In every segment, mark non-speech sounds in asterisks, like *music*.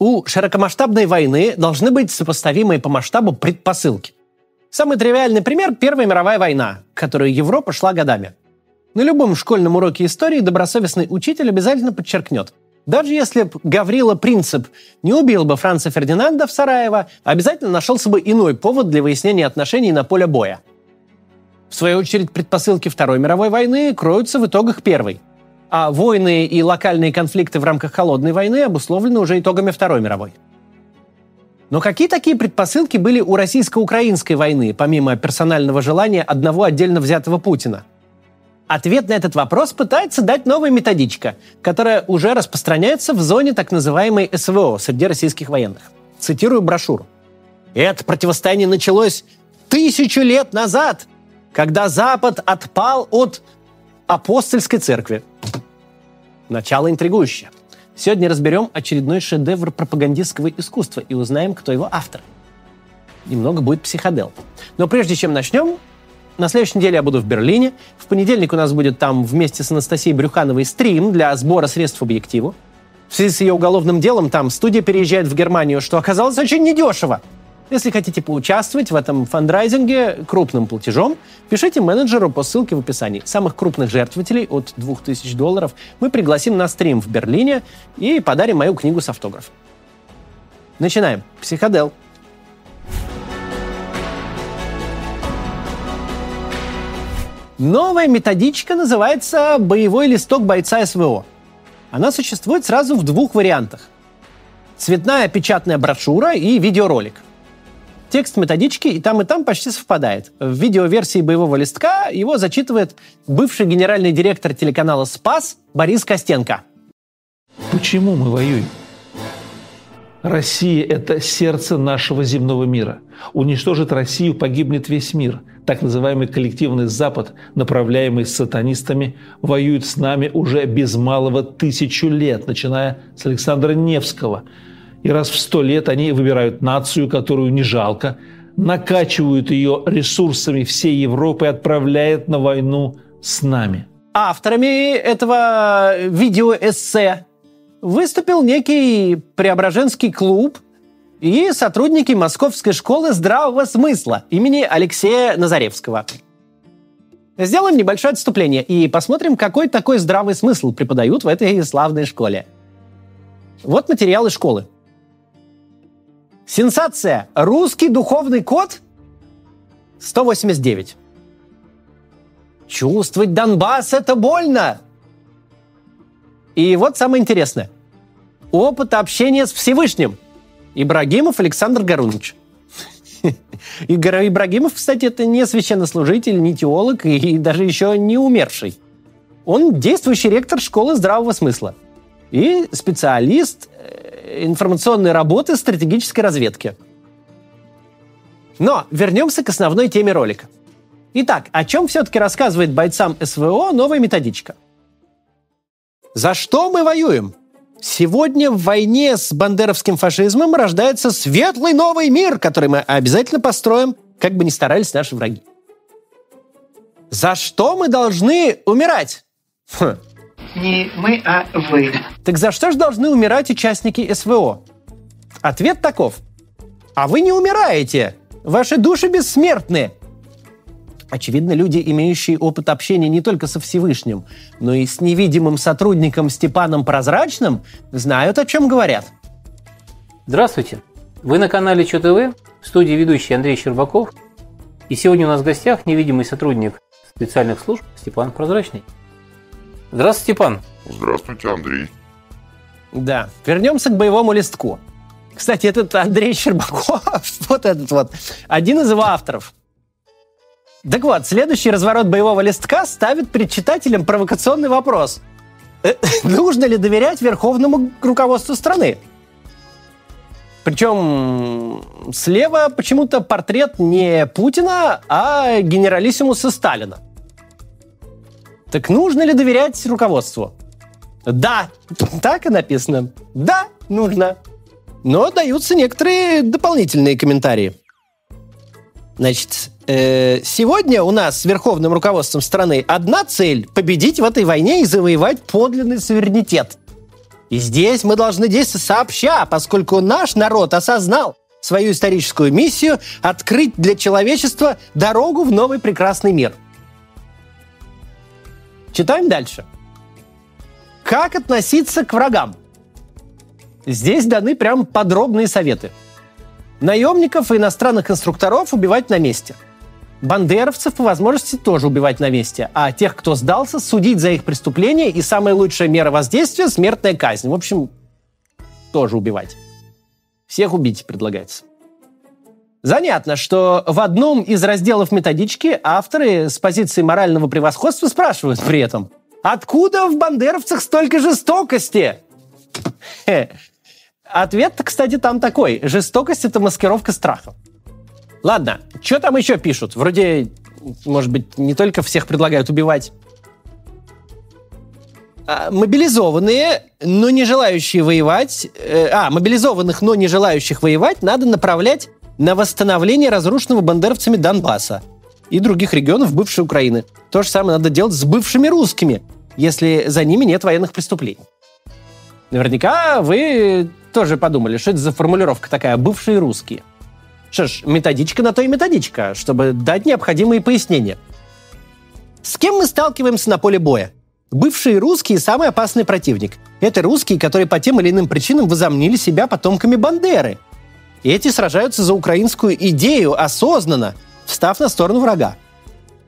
У широкомасштабной войны должны быть сопоставимые по масштабу предпосылки. Самый тривиальный пример – Первая мировая война, к которой Европа шла годами. На любом школьном уроке истории добросовестный учитель обязательно подчеркнет. Даже если бы Гаврила Принцип не убил бы Франца Фердинанда в Сараево, обязательно нашелся бы иной повод для выяснения отношений на поле боя. В свою очередь, предпосылки Второй мировой войны кроются в итогах Первой. А войны и локальные конфликты в рамках Холодной войны обусловлены уже итогами Второй мировой. Но какие такие предпосылки были у российско-украинской войны, помимо персонального желания одного отдельно взятого Путина? Ответ на этот вопрос пытается дать новая методичка, которая уже распространяется в зоне так называемой СВО среди российских военных. Цитирую брошюру. Это противостояние началось тысячу лет назад, когда Запад отпал от апостольской церкви. Начало интригующее. Сегодня разберем очередной шедевр пропагандистского искусства и узнаем, кто его автор. Немного будет психодел. Но прежде чем начнем, на следующей неделе я буду в Берлине. В понедельник у нас будет там вместе с Анастасией Брюхановой стрим для сбора средств объективу. В связи с ее уголовным делом там студия переезжает в Германию, что оказалось очень недешево. Если хотите поучаствовать в этом фандрайзинге крупным платежом, пишите менеджеру по ссылке в описании. Самых крупных жертвователей от 2000 долларов мы пригласим на стрим в Берлине и подарим мою книгу с автографом. Начинаем. Психодел. Новая методичка называется «Боевой листок бойца СВО». Она существует сразу в двух вариантах. Цветная печатная брошюра и видеоролик. Текст методички и там, и там почти совпадает. В видеоверсии боевого листка его зачитывает бывший генеральный директор телеканала «Спас» Борис Костенко. Почему мы воюем? Россия – это сердце нашего земного мира. Уничтожит Россию, погибнет весь мир. Так называемый коллективный Запад, направляемый сатанистами, воюет с нами уже без малого тысячу лет, начиная с Александра Невского. И раз в сто лет они выбирают нацию, которую не жалко, накачивают ее ресурсами всей Европы и отправляют на войну с нами. Авторами этого видеоэссе выступил некий Преображенский клуб и сотрудники Московской школы здравого смысла имени Алексея Назаревского. Сделаем небольшое отступление и посмотрим, какой такой здравый смысл преподают в этой славной школе. Вот материалы школы. Сенсация. Русский духовный код 189. Чувствовать Донбасс – это больно. И вот самое интересное. Опыт общения с Всевышним. Ибрагимов Александр Гарунович. *laughs* Ибрагимов, кстати, это не священнослужитель, не теолог и даже еще не умерший. Он действующий ректор школы здравого смысла и специалист э, информационной работы стратегической разведки. Но вернемся к основной теме ролика. Итак, о чем все-таки рассказывает бойцам СВО новая методичка – за что мы воюем? Сегодня в войне с бандеровским фашизмом рождается светлый новый мир, который мы обязательно построим, как бы ни старались наши враги. За что мы должны умирать? Хм. Не мы, а вы. Так за что же должны умирать участники СВО? Ответ таков. А вы не умираете. Ваши души бессмертны. Очевидно, люди, имеющие опыт общения не только со Всевышним, но и с невидимым сотрудником Степаном Прозрачным, знают, о чем говорят. Здравствуйте! Вы на канале Чё ТВ, в студии ведущий Андрей Щербаков. И сегодня у нас в гостях невидимый сотрудник специальных служб Степан Прозрачный. Здравствуйте, Степан. Здравствуйте, Андрей. Да, вернемся к боевому листку. Кстати, этот Андрей Щербаков, *laughs* вот этот вот, один из его авторов – так вот, следующий разворот боевого листка ставит перед читателем провокационный вопрос. Э, *laughs* нужно ли доверять верховному руководству страны? Причем слева почему-то портрет не Путина, а генералиссимуса Сталина. Так нужно ли доверять руководству? Да, так и написано. Да, нужно. Но даются некоторые дополнительные комментарии. Значит, э, сегодня у нас с верховным руководством страны одна цель – победить в этой войне и завоевать подлинный суверенитет. И здесь мы должны действовать сообща, поскольку наш народ осознал свою историческую миссию открыть для человечества дорогу в новый прекрасный мир. Читаем дальше. Как относиться к врагам? Здесь даны прям подробные советы. Наемников и иностранных инструкторов убивать на месте. Бандеровцев по возможности тоже убивать на месте, а тех, кто сдался, судить за их преступления и самая лучшая мера воздействия – смертная казнь. В общем, тоже убивать. Всех убить предлагается. Занятно, что в одном из разделов методички авторы с позиции морального превосходства спрашивают при этом, откуда в бандеровцах столько жестокости? Ответ, кстати, там такой. Жестокость – это маскировка страха. Ладно, что там еще пишут? Вроде, может быть, не только всех предлагают убивать. А, мобилизованные, но не желающие воевать, э, а, мобилизованных, но не желающих воевать надо направлять на восстановление разрушенного бандеровцами Донбасса и других регионов бывшей Украины. То же самое надо делать с бывшими русскими, если за ними нет военных преступлений. Наверняка вы тоже подумали, что это за формулировка такая «бывшие русские». Что ж, методичка на то и методичка, чтобы дать необходимые пояснения. С кем мы сталкиваемся на поле боя? Бывшие русские – самый опасный противник. Это русские, которые по тем или иным причинам возомнили себя потомками Бандеры. Эти сражаются за украинскую идею осознанно, встав на сторону врага.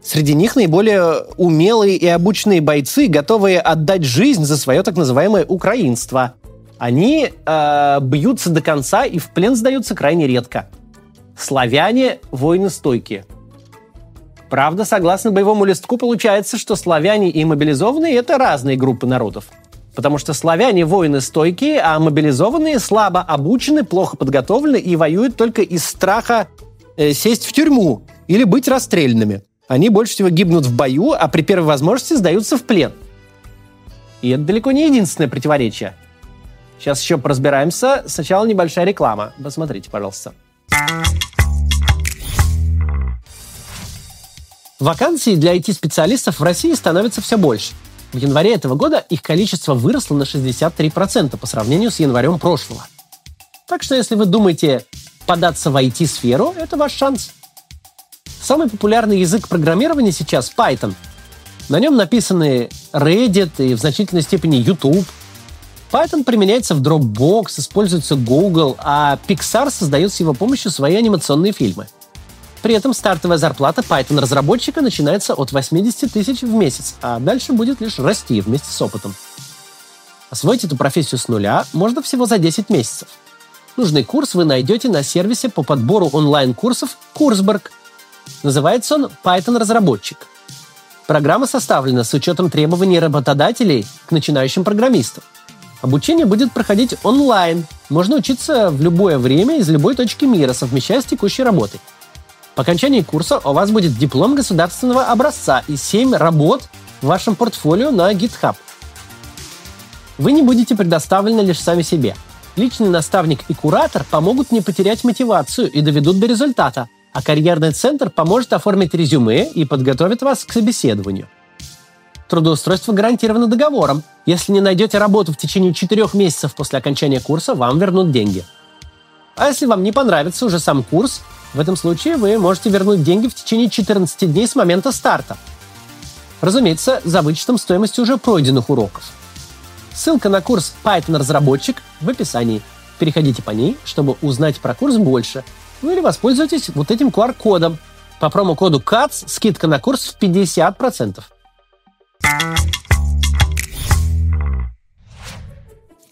Среди них наиболее умелые и обученные бойцы, готовые отдать жизнь за свое так называемое украинство. Они э, бьются до конца и в плен сдаются крайне редко. Славяне – воины стойкие – Правда, согласно боевому листку, получается, что славяне и мобилизованные – это разные группы народов. Потому что славяне – воины стойкие, а мобилизованные слабо обучены, плохо подготовлены и воюют только из страха э, сесть в тюрьму или быть расстрелянными. Они больше всего гибнут в бою, а при первой возможности сдаются в плен. И это далеко не единственное противоречие. Сейчас еще поразбираемся. Сначала небольшая реклама. Посмотрите, пожалуйста. Вакансий для IT-специалистов в России становится все больше. В январе этого года их количество выросло на 63% по сравнению с январем прошлого. Так что если вы думаете податься в IT-сферу, это ваш шанс. Самый популярный язык программирования сейчас Python. На нем написаны Reddit и в значительной степени YouTube. Python применяется в Dropbox, используется Google, а Pixar создает с его помощью свои анимационные фильмы – при этом стартовая зарплата Python-разработчика начинается от 80 тысяч в месяц, а дальше будет лишь расти вместе с опытом. Освоить эту профессию с нуля можно всего за 10 месяцев. Нужный курс вы найдете на сервисе по подбору онлайн-курсов Курсберг. Называется он Python-разработчик. Программа составлена с учетом требований работодателей к начинающим программистам. Обучение будет проходить онлайн. Можно учиться в любое время из любой точки мира, совмещая с текущей работой. По окончании курса у вас будет диплом государственного образца и 7 работ в вашем портфолио на GitHub. Вы не будете предоставлены лишь сами себе. Личный наставник и куратор помогут не потерять мотивацию и доведут до результата, а карьерный центр поможет оформить резюме и подготовит вас к собеседованию. Трудоустройство гарантировано договором. Если не найдете работу в течение 4 месяцев после окончания курса, вам вернут деньги. А если вам не понравится уже сам курс, в этом случае вы можете вернуть деньги в течение 14 дней с момента старта. Разумеется, за вычетом стоимости уже пройденных уроков. Ссылка на курс Python-разработчик в описании. Переходите по ней, чтобы узнать про курс больше. Ну или воспользуйтесь вот этим QR-кодом. По промокоду CATS скидка на курс в 50%.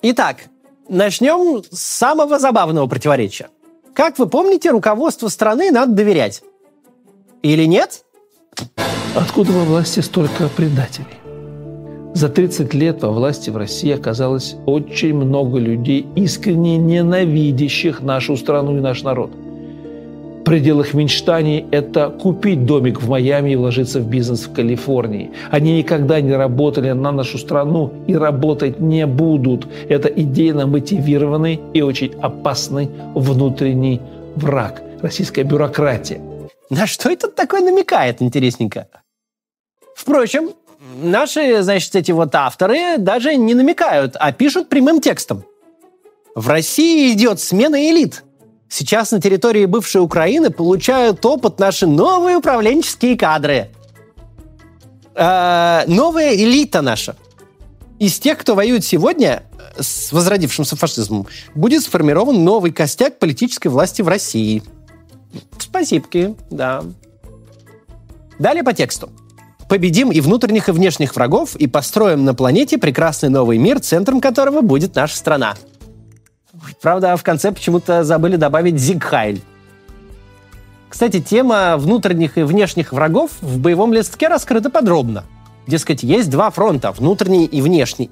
Итак, начнем с самого забавного противоречия – как вы помните, руководству страны надо доверять. Или нет? Откуда во власти столько предателей? За 30 лет во власти в России оказалось очень много людей, искренне ненавидящих нашу страну и наш народ – пределах мечтаний – это купить домик в Майами и вложиться в бизнес в Калифорнии. Они никогда не работали на нашу страну и работать не будут. Это идейно мотивированный и очень опасный внутренний враг – российская бюрократия. На что это такое намекает, интересненько? Впрочем, наши, значит, эти вот авторы даже не намекают, а пишут прямым текстом. В России идет смена элит. Сейчас на территории бывшей Украины получают опыт наши новые управленческие кадры. Э, новая элита наша. Из тех, кто воюет сегодня с возродившимся фашизмом, будет сформирован новый костяк политической власти в России. Спасибо, да. Далее по тексту. Победим и внутренних, и внешних врагов, и построим на планете прекрасный новый мир, центром которого будет наша страна. Правда, в конце почему-то забыли добавить Зигхайль. Кстати, тема внутренних и внешних врагов в боевом листке раскрыта подробно. Дескать, есть два фронта, внутренний и внешний.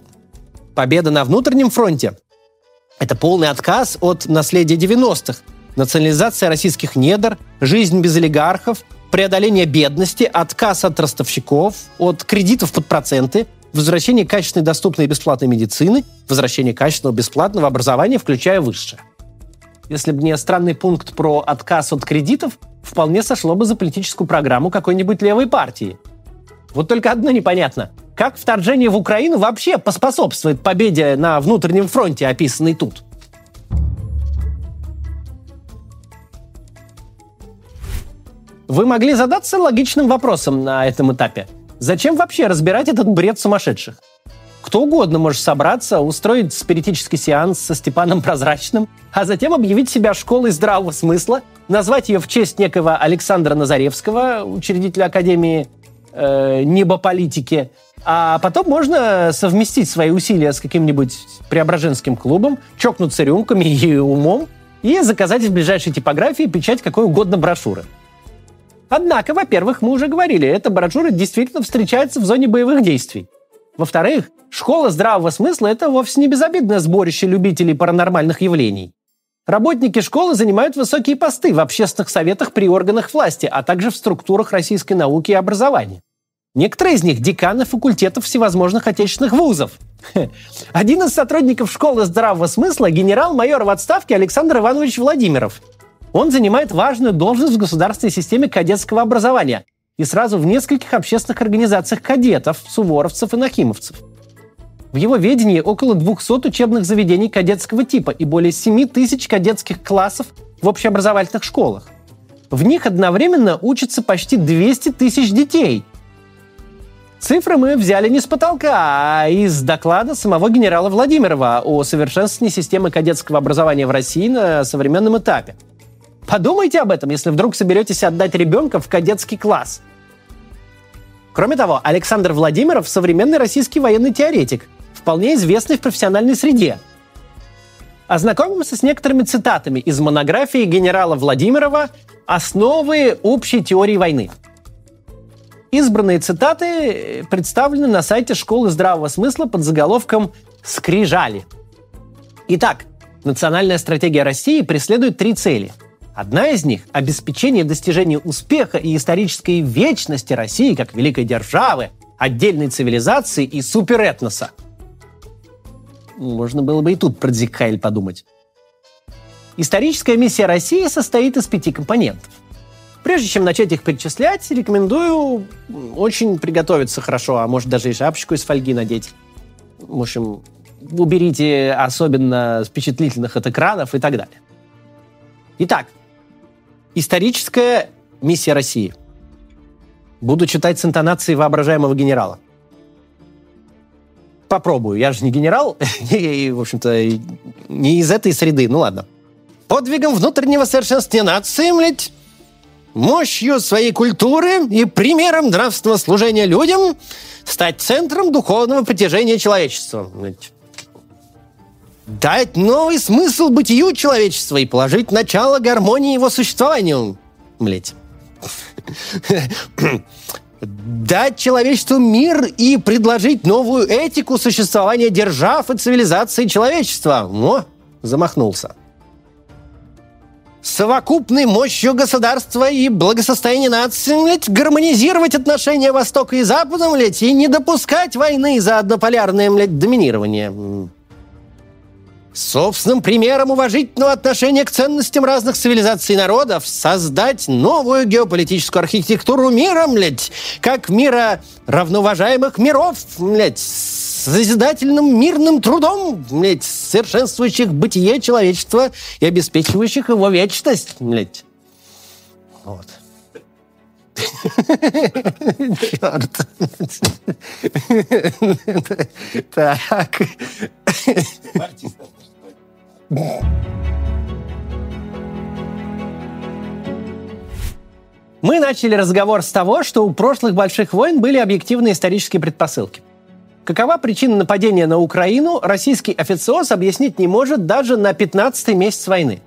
Победа на внутреннем фронте – это полный отказ от наследия 90-х, национализация российских недр, жизнь без олигархов, преодоление бедности, отказ от ростовщиков, от кредитов под проценты – возвращение качественной, доступной и бесплатной медицины, возвращение качественного бесплатного образования, включая высшее. Если бы не странный пункт про отказ от кредитов, вполне сошло бы за политическую программу какой-нибудь левой партии. Вот только одно непонятно. Как вторжение в Украину вообще поспособствует победе на внутреннем фронте, описанной тут? Вы могли задаться логичным вопросом на этом этапе – Зачем вообще разбирать этот бред сумасшедших? Кто угодно может собраться, устроить спиритический сеанс со Степаном Прозрачным, а затем объявить себя школой здравого смысла, назвать ее в честь некого Александра Назаревского, учредителя Академии э, небополитики, а потом можно совместить свои усилия с каким-нибудь преображенским клубом, чокнуться рюмками и умом и заказать в ближайшей типографии печать какой угодно брошюры. Однако, во-первых, мы уже говорили, эта брошюра действительно встречается в зоне боевых действий. Во-вторых, школа здравого смысла – это вовсе не безобидное сборище любителей паранормальных явлений. Работники школы занимают высокие посты в общественных советах при органах власти, а также в структурах российской науки и образования. Некоторые из них – деканы факультетов всевозможных отечественных вузов. Один из сотрудников школы здравого смысла – генерал-майор в отставке Александр Иванович Владимиров – он занимает важную должность в государственной системе кадетского образования и сразу в нескольких общественных организациях кадетов, суворовцев и нахимовцев. В его ведении около 200 учебных заведений кадетского типа и более 7 тысяч кадетских классов в общеобразовательных школах. В них одновременно учатся почти 200 тысяч детей. Цифры мы взяли не с потолка, а из доклада самого генерала Владимирова о совершенствовании системы кадетского образования в России на современном этапе – Подумайте об этом, если вдруг соберетесь отдать ребенка в кадетский класс. Кроме того, Александр Владимиров – современный российский военный теоретик, вполне известный в профессиональной среде. Ознакомимся с некоторыми цитатами из монографии генерала Владимирова «Основы общей теории войны». Избранные цитаты представлены на сайте Школы здравого смысла под заголовком «Скрижали». Итак, национальная стратегия России преследует три цели – Одна из них – обеспечение достижения успеха и исторической вечности России как великой державы, отдельной цивилизации и суперэтноса. Можно было бы и тут про Дзикхайль подумать. Историческая миссия России состоит из пяти компонентов. Прежде чем начать их перечислять, рекомендую очень приготовиться хорошо, а может даже и шапочку из фольги надеть. В общем, уберите особенно впечатлительных от экранов и так далее. Итак, Историческая миссия России. Буду читать с интонацией воображаемого генерала. Попробую. Я же не генерал, *laughs* и, в общем-то, не из этой среды. Ну ладно. Подвигом внутреннего совершенствования нации, блядь, мощью своей культуры и примером нравственного служения людям стать центром духовного притяжения человечества. Блядь дать новый смысл бытию человечества и положить начало гармонии его существованию. Блять. Дать человечеству мир и предложить новую этику существования держав и цивилизации человечества. О, замахнулся. Совокупной мощью государства и благосостояния нации, блядь, гармонизировать отношения Востока и Запада, блядь, и не допускать войны за однополярное, блядь, доминирование собственным примером уважительного отношения к ценностям разных цивилизаций и народов создать новую геополитическую архитектуру мира, блядь, как мира равноуважаемых миров, блядь, с созидательным мирным трудом, блядь, совершенствующих бытие человечества и обеспечивающих его вечность, блядь. Вот. Так. Мы начали разговор с того, что у прошлых больших войн были объективные исторические предпосылки. Какова причина нападения на Украину, российский официоз объяснить не может даже на 15-й месяц войны.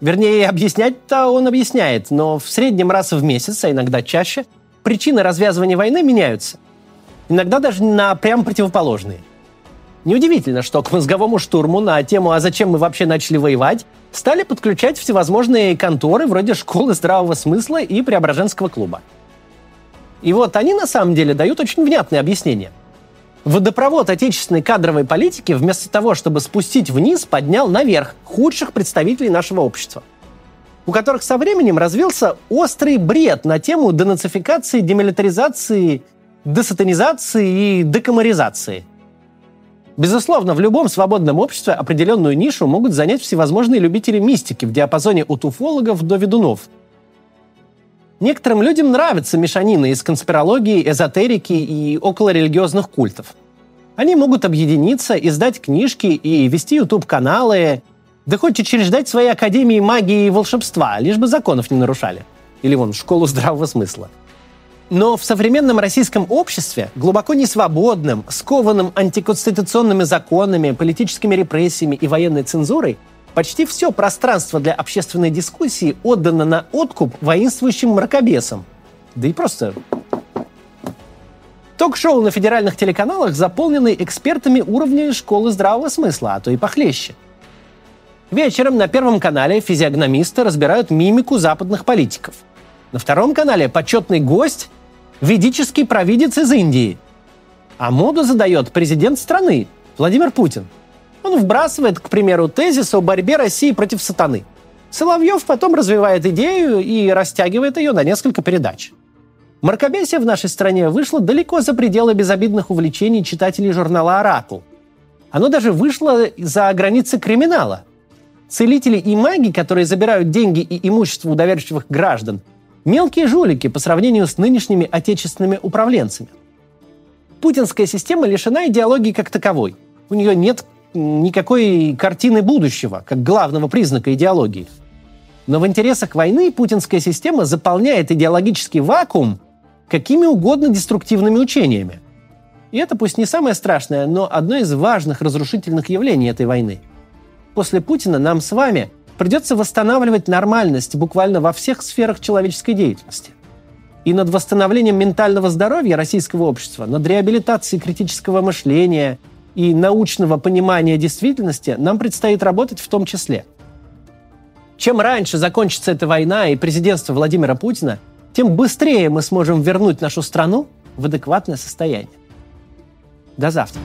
Вернее, объяснять-то он объясняет, но в среднем раз в месяц, а иногда чаще, причины развязывания войны меняются. Иногда даже на прямо противоположные – Неудивительно, что к мозговому штурму на тему «А зачем мы вообще начали воевать?» стали подключать всевозможные конторы вроде школы здравого смысла и Преображенского клуба. И вот они на самом деле дают очень внятное объяснение. Водопровод отечественной кадровой политики вместо того, чтобы спустить вниз, поднял наверх худших представителей нашего общества, у которых со временем развился острый бред на тему денацификации, демилитаризации, десатанизации и декомаризации – Безусловно, в любом свободном обществе определенную нишу могут занять всевозможные любители мистики в диапазоне от уфологов до ведунов. Некоторым людям нравится мешанина из конспирологии, эзотерики и околорелигиозных культов. Они могут объединиться, издать книжки и вести YouTube-каналы, да хоть учреждать свои академии магии и волшебства, лишь бы законов не нарушали. Или вон, школу здравого смысла – но в современном российском обществе, глубоко несвободным, скованным антиконституционными законами, политическими репрессиями и военной цензурой, почти все пространство для общественной дискуссии отдано на откуп воинствующим мракобесам. Да и просто Ток-шоу на федеральных телеканалах заполнены экспертами уровня школы здравого смысла, а то и похлеще. Вечером на Первом канале физиогномисты разбирают мимику западных политиков. На Втором канале почетный гость ведический провидец из Индии. А моду задает президент страны Владимир Путин. Он вбрасывает, к примеру, тезис о борьбе России против сатаны. Соловьев потом развивает идею и растягивает ее на несколько передач. Маркобесие в нашей стране вышло далеко за пределы безобидных увлечений читателей журнала «Оракул». Оно даже вышло за границы криминала. Целители и маги, которые забирают деньги и имущество у доверчивых граждан – Мелкие жулики по сравнению с нынешними отечественными управленцами. Путинская система лишена идеологии как таковой. У нее нет никакой картины будущего, как главного признака идеологии. Но в интересах войны путинская система заполняет идеологический вакуум какими угодно деструктивными учениями. И это пусть не самое страшное, но одно из важных разрушительных явлений этой войны. После Путина нам с вами – придется восстанавливать нормальность буквально во всех сферах человеческой деятельности. И над восстановлением ментального здоровья российского общества, над реабилитацией критического мышления и научного понимания действительности нам предстоит работать в том числе. Чем раньше закончится эта война и президентство Владимира Путина, тем быстрее мы сможем вернуть нашу страну в адекватное состояние. До завтра.